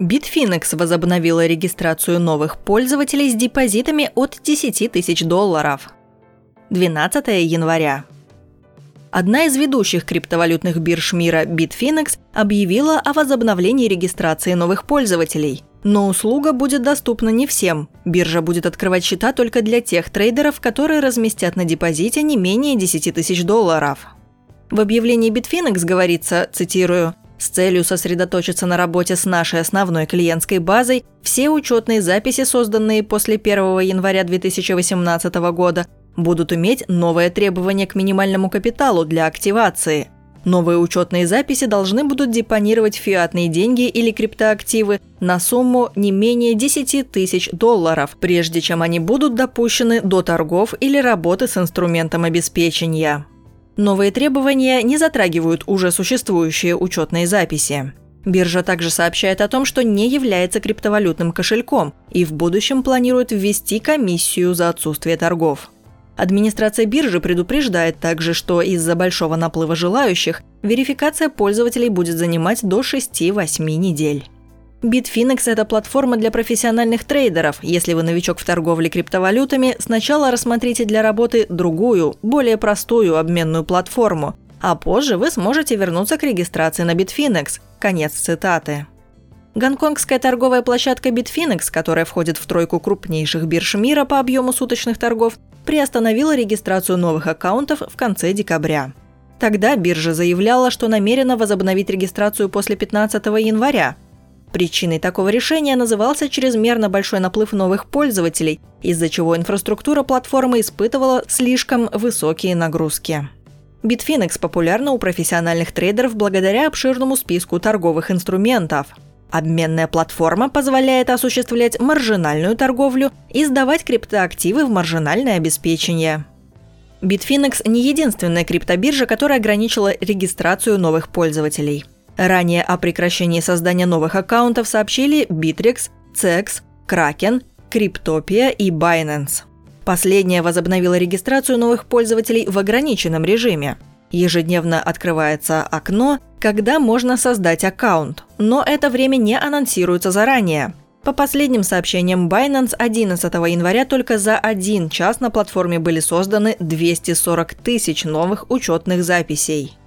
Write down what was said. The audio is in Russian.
Bitfinex возобновила регистрацию новых пользователей с депозитами от 10 тысяч долларов. 12 января. Одна из ведущих криптовалютных бирж мира Bitfinex объявила о возобновлении регистрации новых пользователей. Но услуга будет доступна не всем. Биржа будет открывать счета только для тех трейдеров, которые разместят на депозите не менее 10 тысяч долларов. В объявлении Bitfinex говорится, цитирую, с целью сосредоточиться на работе с нашей основной клиентской базой, все учетные записи, созданные после 1 января 2018 года, будут иметь новое требование к минимальному капиталу для активации. Новые учетные записи должны будут депонировать фиатные деньги или криптоактивы на сумму не менее 10 тысяч долларов, прежде чем они будут допущены до торгов или работы с инструментом обеспечения. Новые требования не затрагивают уже существующие учетные записи. Биржа также сообщает о том, что не является криптовалютным кошельком и в будущем планирует ввести комиссию за отсутствие торгов. Администрация биржи предупреждает также, что из-за большого наплыва желающих верификация пользователей будет занимать до 6-8 недель. Bitfinex – это платформа для профессиональных трейдеров. Если вы новичок в торговле криптовалютами, сначала рассмотрите для работы другую, более простую обменную платформу, а позже вы сможете вернуться к регистрации на Bitfinex. Конец цитаты. Гонконгская торговая площадка Bitfinex, которая входит в тройку крупнейших бирж мира по объему суточных торгов, приостановила регистрацию новых аккаунтов в конце декабря. Тогда биржа заявляла, что намерена возобновить регистрацию после 15 января, Причиной такого решения назывался чрезмерно большой наплыв новых пользователей, из-за чего инфраструктура платформы испытывала слишком высокие нагрузки. Bitfinex популярна у профессиональных трейдеров благодаря обширному списку торговых инструментов. Обменная платформа позволяет осуществлять маржинальную торговлю и сдавать криптоактивы в маржинальное обеспечение. Bitfinex не единственная криптобиржа, которая ограничила регистрацию новых пользователей – Ранее о прекращении создания новых аккаунтов сообщили Bittrex, CEX, Kraken, Cryptopia и Binance. Последняя возобновила регистрацию новых пользователей в ограниченном режиме. Ежедневно открывается окно, когда можно создать аккаунт, но это время не анонсируется заранее. По последним сообщениям Binance, 11 января только за один час на платформе были созданы 240 тысяч новых учетных записей.